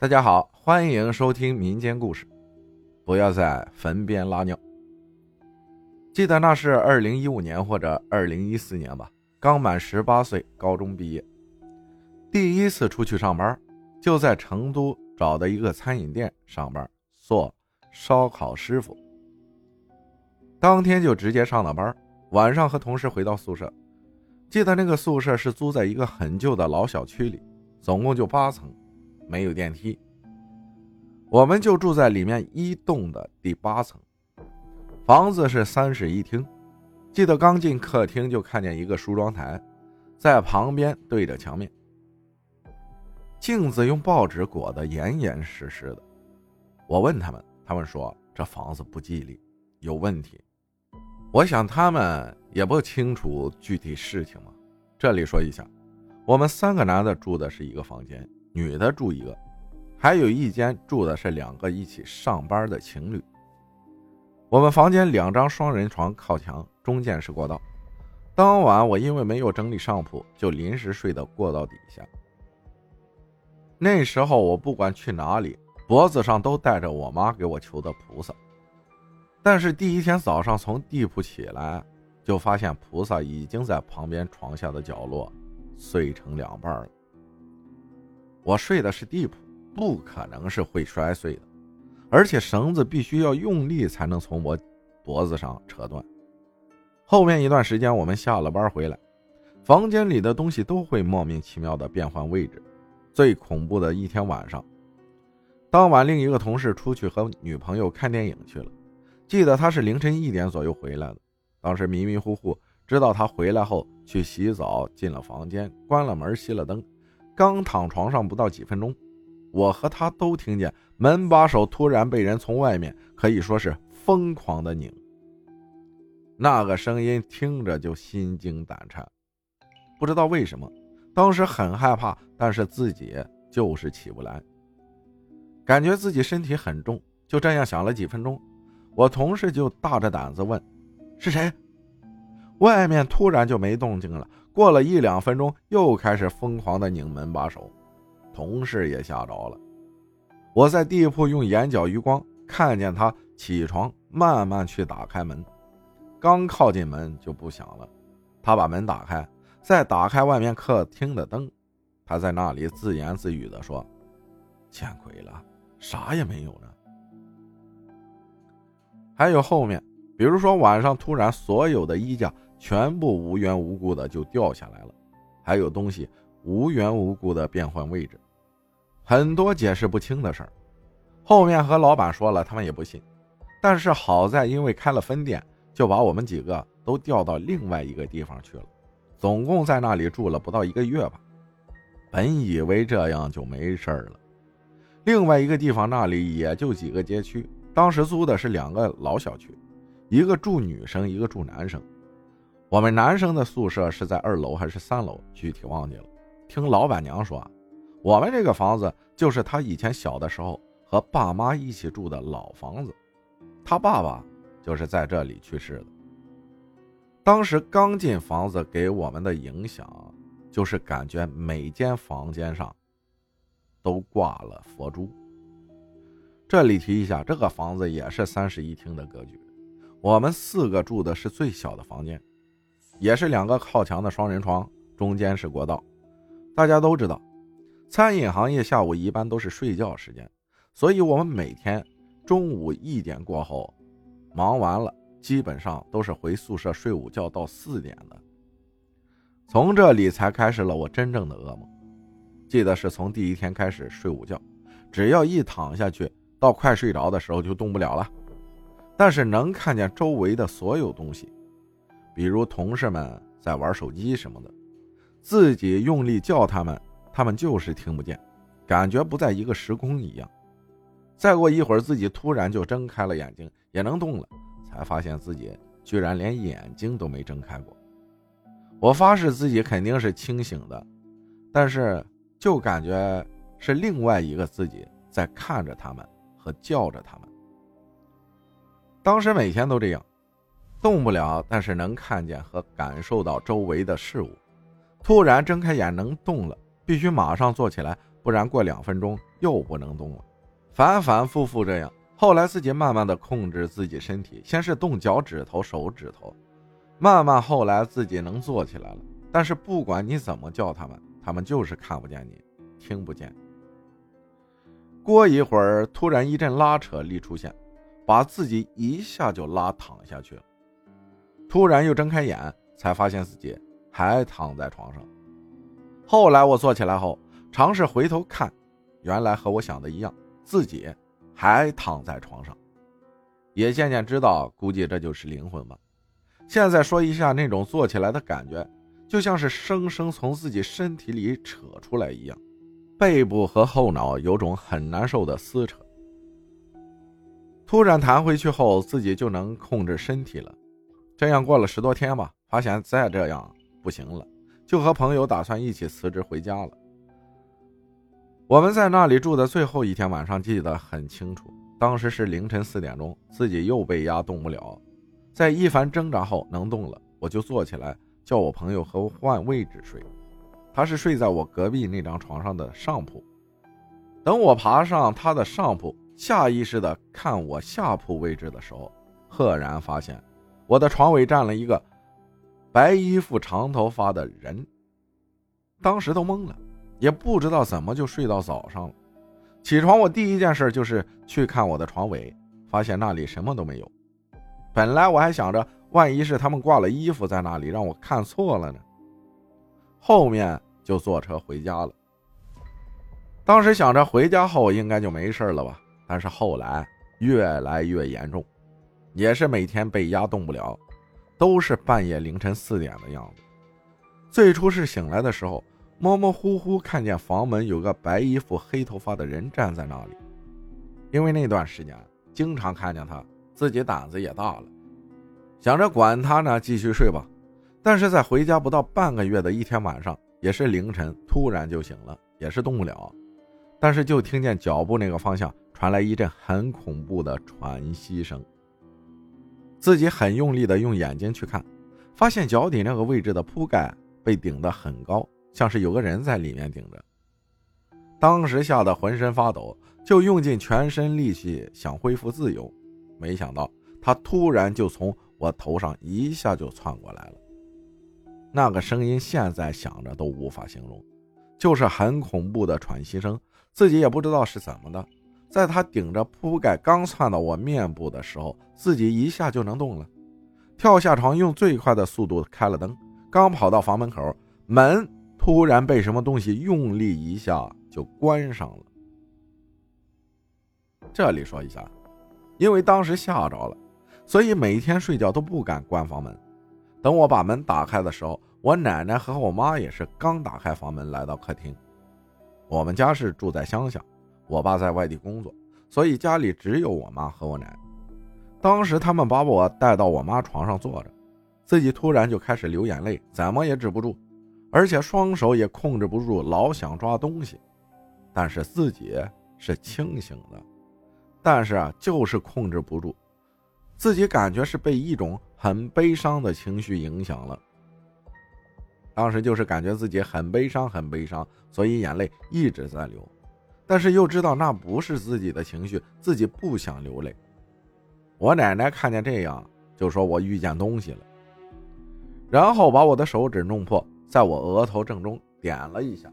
大家好，欢迎收听民间故事。不要在坟边拉尿。记得那是二零一五年或者二零一四年吧，刚满十八岁，高中毕业，第一次出去上班，就在成都找的一个餐饮店上班，做烧烤师傅。当天就直接上了班，晚上和同事回到宿舍。记得那个宿舍是租在一个很旧的老小区里，总共就八层。没有电梯，我们就住在里面一栋的第八层。房子是三室一厅。记得刚进客厅就看见一个梳妆台，在旁边对着墙面，镜子用报纸裹得严严实实的。我问他们，他们说这房子不吉利，有问题。我想他们也不清楚具体事情嘛。这里说一下，我们三个男的住的是一个房间。女的住一个，还有一间住的是两个一起上班的情侣。我们房间两张双人床靠墙，中间是过道。当晚我因为没有整理上铺，就临时睡到过道底下。那时候我不管去哪里，脖子上都带着我妈给我求的菩萨。但是第一天早上从地铺起来，就发现菩萨已经在旁边床下的角落碎成两半了。我睡的是地铺，不可能是会摔碎的，而且绳子必须要用力才能从我脖子上扯断。后面一段时间，我们下了班回来，房间里的东西都会莫名其妙的变换位置。最恐怖的一天晚上，当晚另一个同事出去和女朋友看电影去了，记得他是凌晨一点左右回来的。当时迷迷糊糊知道他回来后去洗澡，进了房间，关了门，熄了灯。刚躺床上不到几分钟，我和他都听见门把手突然被人从外面可以说是疯狂的拧。那个声音听着就心惊胆颤，不知道为什么，当时很害怕，但是自己就是起不来，感觉自己身体很重。就这样想了几分钟，我同事就大着胆子问：“是谁？”外面突然就没动静了。过了一两分钟，又开始疯狂的拧门把手，同事也吓着了。我在地铺用眼角余光看见他起床，慢慢去打开门，刚靠近门就不响了。他把门打开，再打开外面客厅的灯，他在那里自言自语的说：“见鬼了，啥也没有呢。”还有后面，比如说晚上突然所有的衣架。全部无缘无故的就掉下来了，还有东西无缘无故的变换位置，很多解释不清的事儿。后面和老板说了，他们也不信。但是好在因为开了分店，就把我们几个都调到另外一个地方去了，总共在那里住了不到一个月吧。本以为这样就没事了，另外一个地方那里也就几个街区，当时租的是两个老小区，一个住女生，一个住男生。我们男生的宿舍是在二楼还是三楼？具体忘记了。听老板娘说，我们这个房子就是他以前小的时候和爸妈一起住的老房子，他爸爸就是在这里去世的。当时刚进房子，给我们的影响就是感觉每间房间上都挂了佛珠。这里提一下，这个房子也是三室一厅的格局，我们四个住的是最小的房间。也是两个靠墙的双人床，中间是过道。大家都知道，餐饮行业下午一般都是睡觉时间，所以我们每天中午一点过后，忙完了基本上都是回宿舍睡午觉到四点的。从这里才开始了我真正的噩梦。记得是从第一天开始睡午觉，只要一躺下去，到快睡着的时候就动不了了，但是能看见周围的所有东西。比如同事们在玩手机什么的，自己用力叫他们，他们就是听不见，感觉不在一个时空一样。再过一会儿，自己突然就睁开了眼睛，也能动了，才发现自己居然连眼睛都没睁开过。我发誓自己肯定是清醒的，但是就感觉是另外一个自己在看着他们和叫着他们。当时每天都这样。动不了，但是能看见和感受到周围的事物。突然睁开眼能动了，必须马上坐起来，不然过两分钟又不能动了，反反复复这样。后来自己慢慢的控制自己身体，先是动脚趾头、手指头，慢慢后来自己能坐起来了。但是不管你怎么叫他们，他们就是看不见你，听不见。过一会儿，突然一阵拉扯力出现，把自己一下就拉躺下去了。突然又睁开眼，才发现自己还躺在床上。后来我坐起来后，尝试回头看，原来和我想的一样，自己。还躺在床上，也渐渐知道，估计这就是灵魂吧。现在说一下那种坐起来的感觉，就像是生生从自己身体里扯出来一样，背部和后脑有种很难受的撕扯。突然弹回去后，自己就能控制身体了。这样过了十多天吧，发现再这样不行了，就和朋友打算一起辞职回家了。我们在那里住的最后一天晚上，记得很清楚。当时是凌晨四点钟，自己又被压动不了，在一番挣扎后能动了，我就坐起来叫我朋友和我换位置睡。他是睡在我隔壁那张床上的上铺。等我爬上他的上铺，下意识的看我下铺位置的时候，赫然发现我的床尾站了一个白衣服、长头发的人。当时都懵了。也不知道怎么就睡到早上了。起床，我第一件事就是去看我的床尾，发现那里什么都没有。本来我还想着，万一是他们挂了衣服在那里，让我看错了呢。后面就坐车回家了。当时想着回家后应该就没事了吧，但是后来越来越严重，也是每天被压动不了，都是半夜凌晨四点的样子。最初是醒来的时候。模模糊糊看见房门有个白衣服、黑头发的人站在那里，因为那段时间经常看见他，自己胆子也大了，想着管他呢，继续睡吧。但是在回家不到半个月的一天晚上，也是凌晨，突然就醒了，也是动不了，但是就听见脚步那个方向传来一阵很恐怖的喘息声。自己很用力的用眼睛去看，发现脚底那个位置的铺盖被顶得很高。像是有个人在里面顶着，当时吓得浑身发抖，就用尽全身力气想恢复自由，没想到他突然就从我头上一下就窜过来了。那个声音现在想着都无法形容，就是很恐怖的喘息声，自己也不知道是怎么的。在他顶着铺盖刚窜到我面部的时候，自己一下就能动了，跳下床，用最快的速度开了灯，刚跑到房门口，门。突然被什么东西用力一下就关上了。这里说一下，因为当时吓着了，所以每天睡觉都不敢关房门。等我把门打开的时候，我奶奶和我妈也是刚打开房门来到客厅。我们家是住在乡下，我爸在外地工作，所以家里只有我妈和我奶。当时他们把我带到我妈床上坐着，自己突然就开始流眼泪，怎么也止不住。而且双手也控制不住，老想抓东西，但是自己是清醒的，但是啊，就是控制不住，自己感觉是被一种很悲伤的情绪影响了。当时就是感觉自己很悲伤，很悲伤，所以眼泪一直在流，但是又知道那不是自己的情绪，自己不想流泪。我奶奶看见这样，就说我遇见东西了，然后把我的手指弄破。在我额头正中点了一下，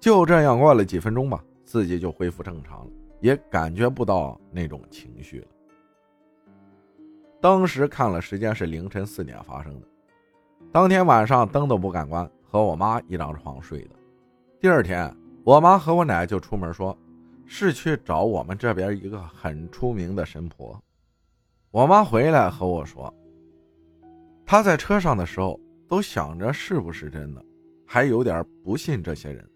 就这样过了几分钟吧，自己就恢复正常了，也感觉不到那种情绪了。当时看了时间是凌晨四点发生的，当天晚上灯都不敢关，和我妈一张床睡的。第二天，我妈和我奶就出门说，是去找我们这边一个很出名的神婆。我妈回来和我说，她在车上的时候。都想着是不是真的，还有点不信这些人，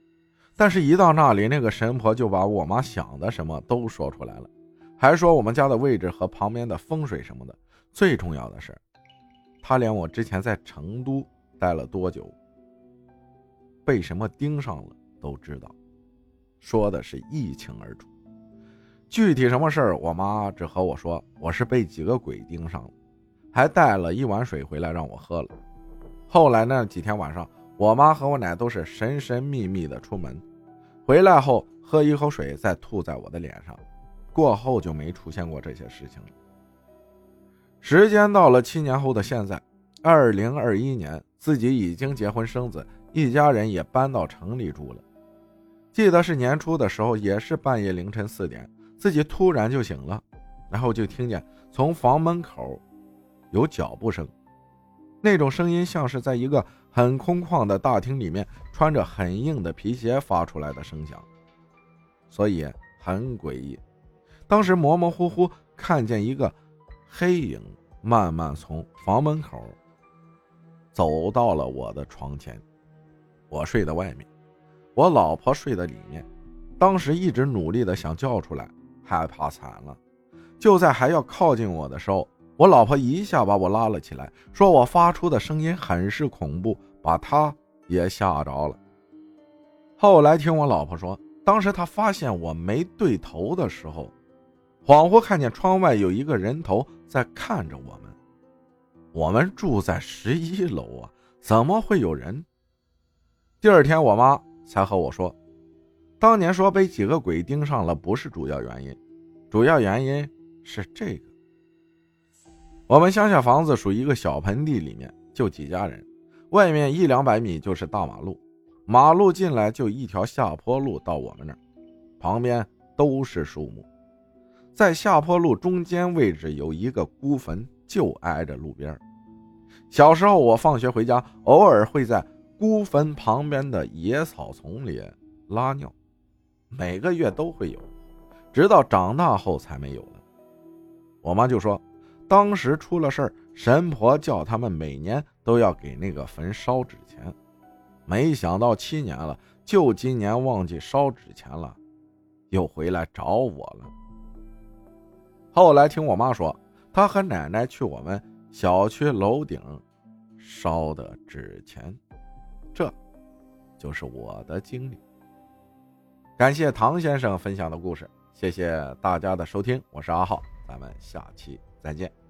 但是，一到那里，那个神婆就把我妈想的什么都说出来了，还说我们家的位置和旁边的风水什么的。最重要的是，他连我之前在成都待了多久，被什么盯上了都知道，说的是一清二楚。具体什么事儿，我妈只和我说，我是被几个鬼盯上了，还带了一碗水回来让我喝了。后来那几天晚上，我妈和我奶都是神神秘秘的出门，回来后喝一口水再吐在我的脸上。过后就没出现过这些事情了。时间到了七年后的现在，二零二一年，自己已经结婚生子，一家人也搬到城里住了。记得是年初的时候，也是半夜凌晨四点，自己突然就醒了，然后就听见从房门口有脚步声，那种声音像是在一个很空旷的大厅里面穿着很硬的皮鞋发出来的声响，所以很诡异。当时模模糊糊看见一个黑影慢慢从房门口走到了我的床前，我睡在外面，我老婆睡在里面。当时一直努力的想叫出来，害怕惨了。就在还要靠近我的时候，我老婆一下把我拉了起来，说我发出的声音很是恐怖，把她也吓着了。后来听我老婆说，当时她发现我没对头的时候。恍惚看见窗外有一个人头在看着我们，我们住在十一楼啊，怎么会有人？第二天我妈才和我说，当年说被几个鬼盯上了不是主要原因，主要原因是这个。我们乡下房子属于一个小盆地里面，就几家人，外面一两百米就是大马路，马路进来就一条下坡路到我们那儿，旁边都是树木。在下坡路中间位置有一个孤坟，就挨着路边。小时候我放学回家，偶尔会在孤坟旁边的野草丛里拉尿，每个月都会有，直到长大后才没有了。我妈就说，当时出了事儿，神婆叫他们每年都要给那个坟烧纸钱，没想到七年了，就今年忘记烧纸钱了，又回来找我了。后来听我妈说，她和奶奶去我们小区楼顶烧的纸钱，这就是我的经历。感谢唐先生分享的故事，谢谢大家的收听，我是阿浩，咱们下期再见。